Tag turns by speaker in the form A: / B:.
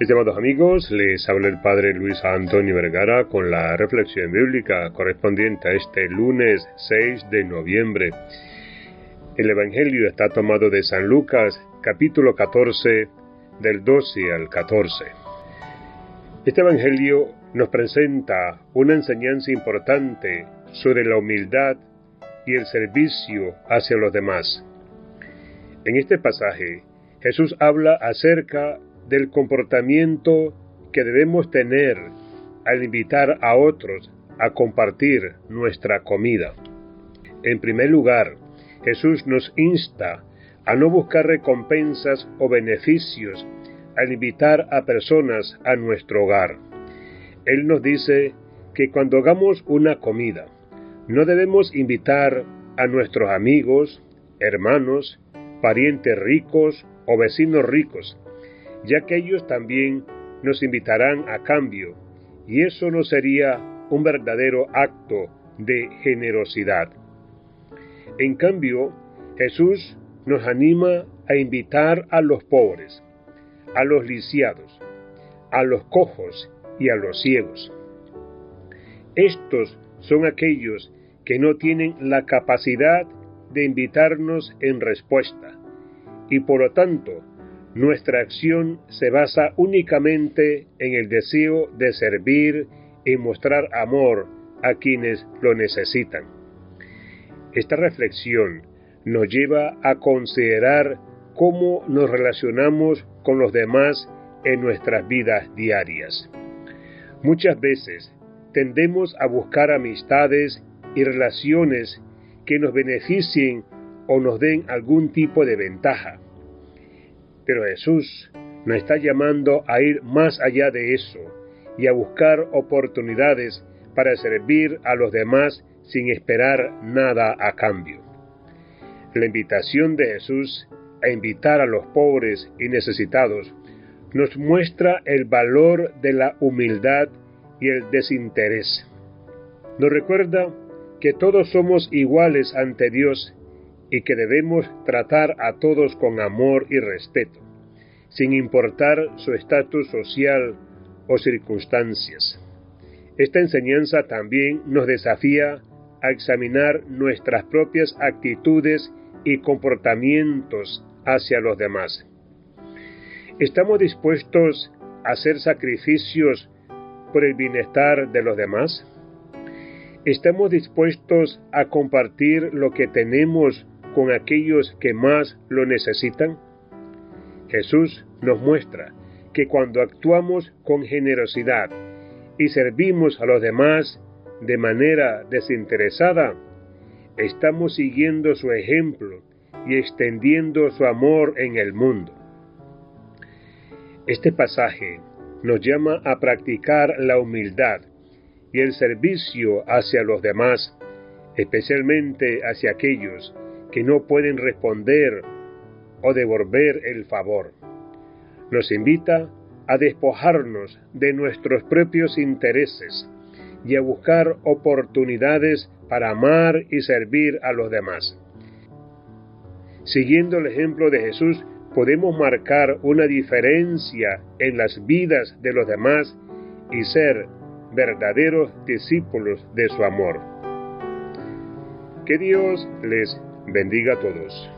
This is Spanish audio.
A: Estimados amigos, les habla el Padre Luis Antonio Vergara con la reflexión bíblica correspondiente a este lunes 6 de noviembre. El Evangelio está tomado de San Lucas, capítulo 14, del 12 al 14. Este Evangelio nos presenta una enseñanza importante sobre la humildad y el servicio hacia los demás. En este pasaje, Jesús habla acerca del comportamiento que debemos tener al invitar a otros a compartir nuestra comida. En primer lugar, Jesús nos insta a no buscar recompensas o beneficios al invitar a personas a nuestro hogar. Él nos dice que cuando hagamos una comida, no debemos invitar a nuestros amigos, hermanos, parientes ricos o vecinos ricos, ya que ellos también nos invitarán a cambio, y eso no sería un verdadero acto de generosidad. En cambio, Jesús nos anima a invitar a los pobres, a los lisiados, a los cojos y a los ciegos. Estos son aquellos que no tienen la capacidad de invitarnos en respuesta, y por lo tanto nuestra acción se basa únicamente en el deseo de servir y mostrar amor a quienes lo necesitan. Esta reflexión nos lleva a considerar cómo nos relacionamos con los demás en nuestras vidas diarias. Muchas veces tendemos a buscar amistades y relaciones que nos beneficien o nos den algún tipo de ventaja. Pero Jesús nos está llamando a ir más allá de eso y a buscar oportunidades para servir a los demás sin esperar nada a cambio. La invitación de Jesús a invitar a los pobres y necesitados nos muestra el valor de la humildad y el desinterés. Nos recuerda que todos somos iguales ante Dios y que debemos tratar a todos con amor y respeto, sin importar su estatus social o circunstancias. Esta enseñanza también nos desafía a examinar nuestras propias actitudes y comportamientos hacia los demás. ¿Estamos dispuestos a hacer sacrificios por el bienestar de los demás? ¿Estamos dispuestos a compartir lo que tenemos con aquellos que más lo necesitan? Jesús nos muestra que cuando actuamos con generosidad y servimos a los demás de manera desinteresada, estamos siguiendo su ejemplo y extendiendo su amor en el mundo. Este pasaje nos llama a practicar la humildad y el servicio hacia los demás, especialmente hacia aquellos que no pueden responder o devolver el favor. Nos invita a despojarnos de nuestros propios intereses y a buscar oportunidades para amar y servir a los demás. Siguiendo el ejemplo de Jesús, podemos marcar una diferencia en las vidas de los demás y ser verdaderos discípulos de su amor. Que Dios les bendiga a todos.